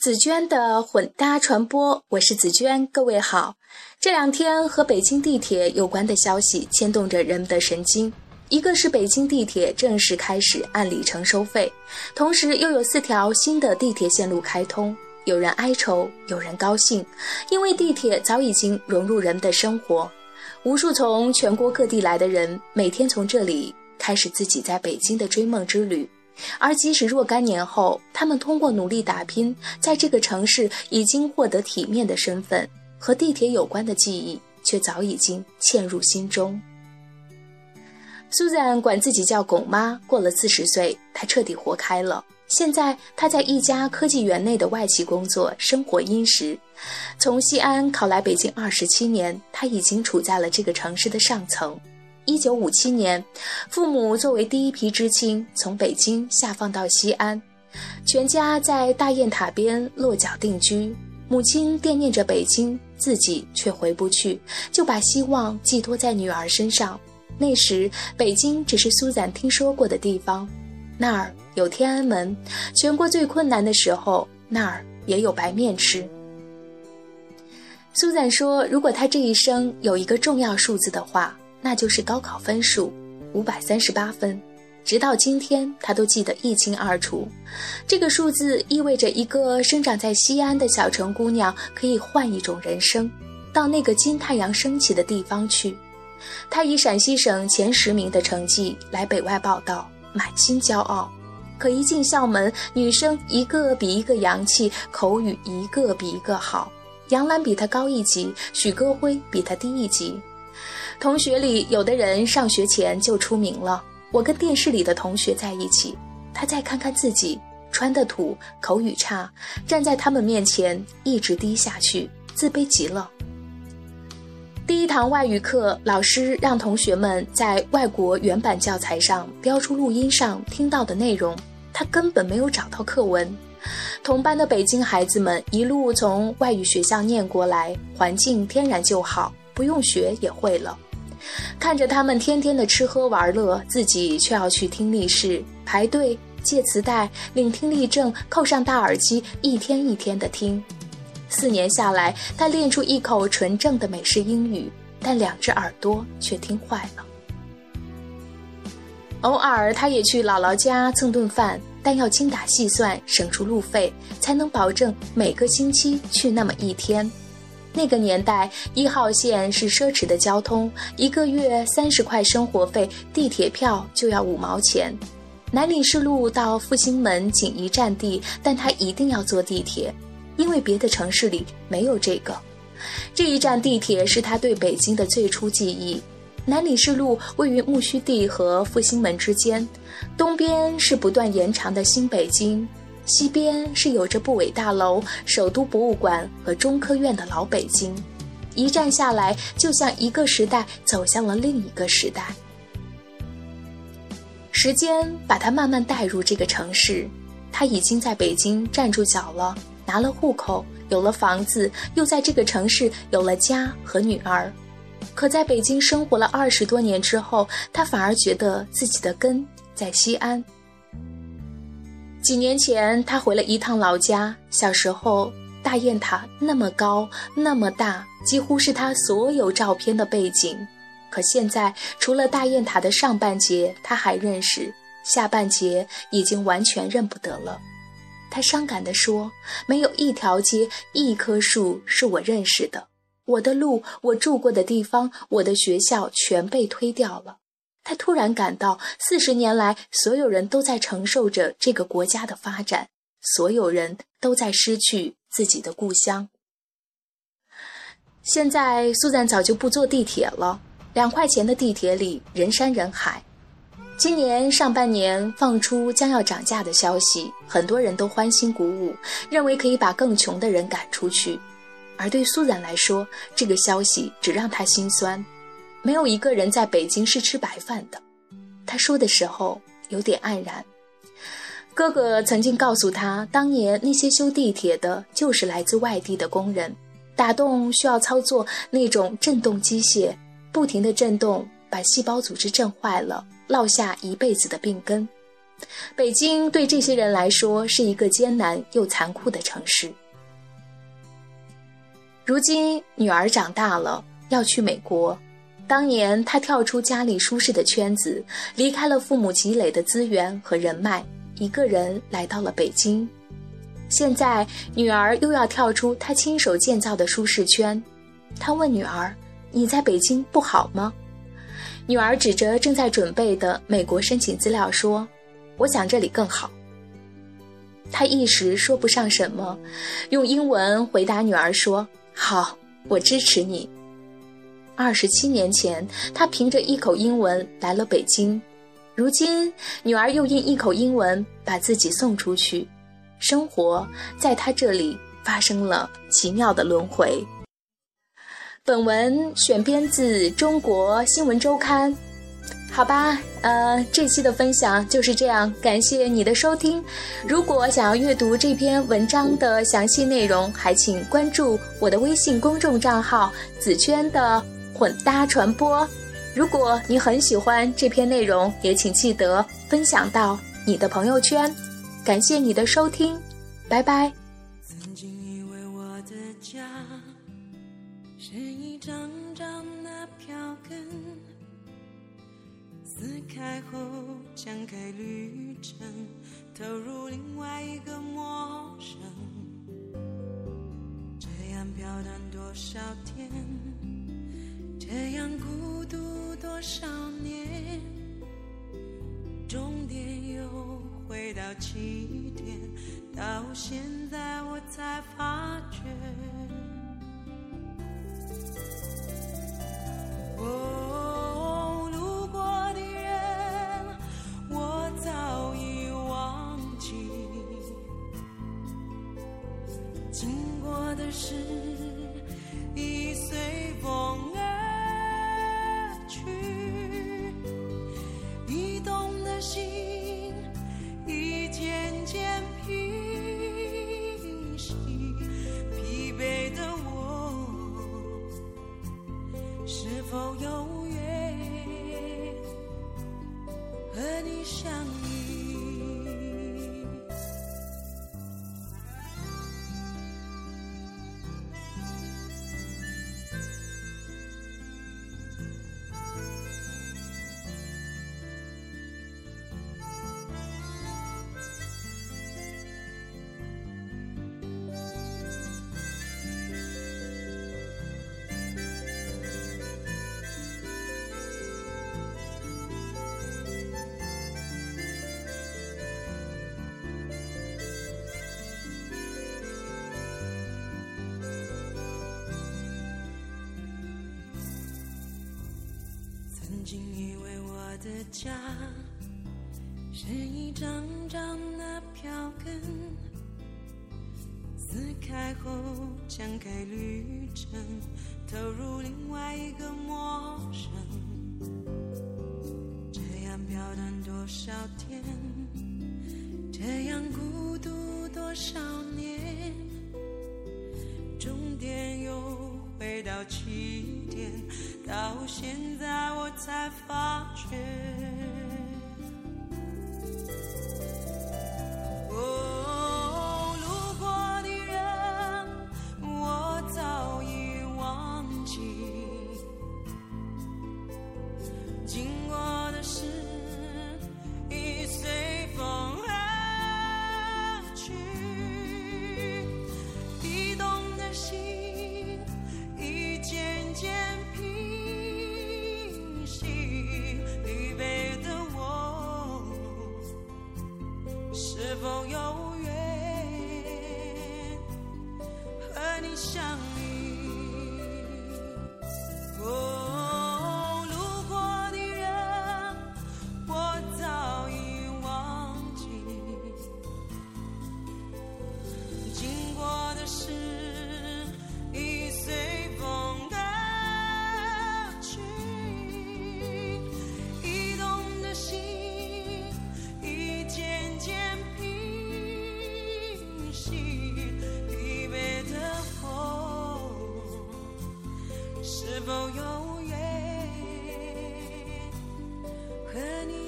紫娟的混搭传播，我是紫娟，各位好。这两天和北京地铁有关的消息牵动着人们的神经，一个是北京地铁正式开始按里程收费，同时又有四条新的地铁线路开通，有人哀愁，有人高兴，因为地铁早已经融入人们的生活，无数从全国各地来的人每天从这里开始自己在北京的追梦之旅。而即使若干年后，他们通过努力打拼，在这个城市已经获得体面的身份，和地铁有关的记忆却早已经嵌入心中。苏珊管自己叫“巩妈”，过了四十岁，她彻底活开了。现在她在一家科技园内的外企工作，生活殷实。从西安考来北京二十七年，她已经处在了这个城市的上层。一九五七年，父母作为第一批知青从北京下放到西安，全家在大雁塔边落脚定居。母亲惦念着北京，自己却回不去，就把希望寄托在女儿身上。那时，北京只是苏赞听说过的地方，那儿有天安门，全国最困难的时候，那儿也有白面吃。苏赞说：“如果他这一生有一个重要数字的话。”那就是高考分数，五百三十八分，直到今天他都记得一清二楚。这个数字意味着一个生长在西安的小城姑娘可以换一种人生，到那个金太阳升起的地方去。她以陕西省前十名的成绩来北外报道，满心骄傲。可一进校门，女生一个比一个洋气，口语一个比一个好。杨澜比她高一级，许戈辉比她低一级。同学里有的人上学前就出名了。我跟电视里的同学在一起，他再看看自己，穿的土，口语差，站在他们面前一直低下去，自卑极了。第一堂外语课，老师让同学们在外国原版教材上标出录音上听到的内容，他根本没有找到课文。同班的北京孩子们一路从外语学校念过来，环境天然就好，不用学也会了。看着他们天天的吃喝玩乐，自己却要去听力室排队借磁带、领听力证、扣上大耳机，一天一天的听。四年下来，他练出一口纯正的美式英语，但两只耳朵却听坏了。偶尔，他也去姥姥家蹭顿饭，但要精打细算，省出路费，才能保证每个星期去那么一天。那个年代，一号线是奢侈的交通，一个月三十块生活费，地铁票就要五毛钱。南礼士路到复兴门仅一站地，但他一定要坐地铁，因为别的城市里没有这个。这一站地铁是他对北京的最初记忆。南礼士路位于木樨地和复兴门之间，东边是不断延长的新北京。西边是有着部委大楼、首都博物馆和中科院的老北京，一站下来，就像一个时代走向了另一个时代。时间把他慢慢带入这个城市，他已经在北京站住脚了，拿了户口，有了房子，又在这个城市有了家和女儿。可在北京生活了二十多年之后，他反而觉得自己的根在西安。几年前，他回了一趟老家。小时候，大雁塔那么高，那么大，几乎是他所有照片的背景。可现在，除了大雁塔的上半截他还认识，下半截已经完全认不得了。他伤感地说：“没有一条街，一棵树是我认识的。我的路，我住过的地方，我的学校，全被推掉了。”他突然感到，四十年来，所有人都在承受着这个国家的发展，所有人都在失去自己的故乡。现在，苏赞早就不坐地铁了。两块钱的地铁里人山人海。今年上半年放出将要涨价的消息，很多人都欢欣鼓舞，认为可以把更穷的人赶出去。而对苏赞来说，这个消息只让他心酸。没有一个人在北京是吃白饭的，他说的时候有点黯然。哥哥曾经告诉他，当年那些修地铁的，就是来自外地的工人，打洞需要操作那种震动机械，不停的震动，把细胞组织震坏了，落下一辈子的病根。北京对这些人来说是一个艰难又残酷的城市。如今女儿长大了，要去美国。当年他跳出家里舒适的圈子，离开了父母积累的资源和人脉，一个人来到了北京。现在女儿又要跳出她亲手建造的舒适圈。她问女儿：“你在北京不好吗？”女儿指着正在准备的美国申请资料说：“我想这里更好。”他一时说不上什么，用英文回答女儿说：“好，我支持你。”二十七年前，他凭着一口英文来了北京，如今女儿又因一口英文把自己送出去，生活在他这里发生了奇妙的轮回。本文选编自《中国新闻周刊》，好吧，呃，这期的分享就是这样，感谢你的收听。如果想要阅读这篇文章的详细内容，还请关注我的微信公众账号“紫娟的混搭传播”。如果你很喜欢这篇内容，也请记得分享到你的朋友圈。感谢你的收听，拜拜。曾经以为我的家。是一张张的票根，撕开后展开旅程，投入另外一个陌生。这样飘荡多少天，这样孤独多少年，终点又回到起点，到现在我才发觉。哦，路过的人我早已忘记，经过的事已随否有缘和你相曾经以为我的家是一张张的票根，撕开后展开旅程，投入另外一个陌生。这样飘荡多少天，这样孤独多少年，终点又回到起点。到现在才发觉。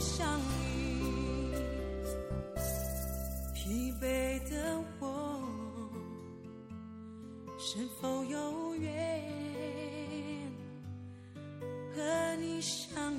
相遇。疲惫的我是否有缘和你相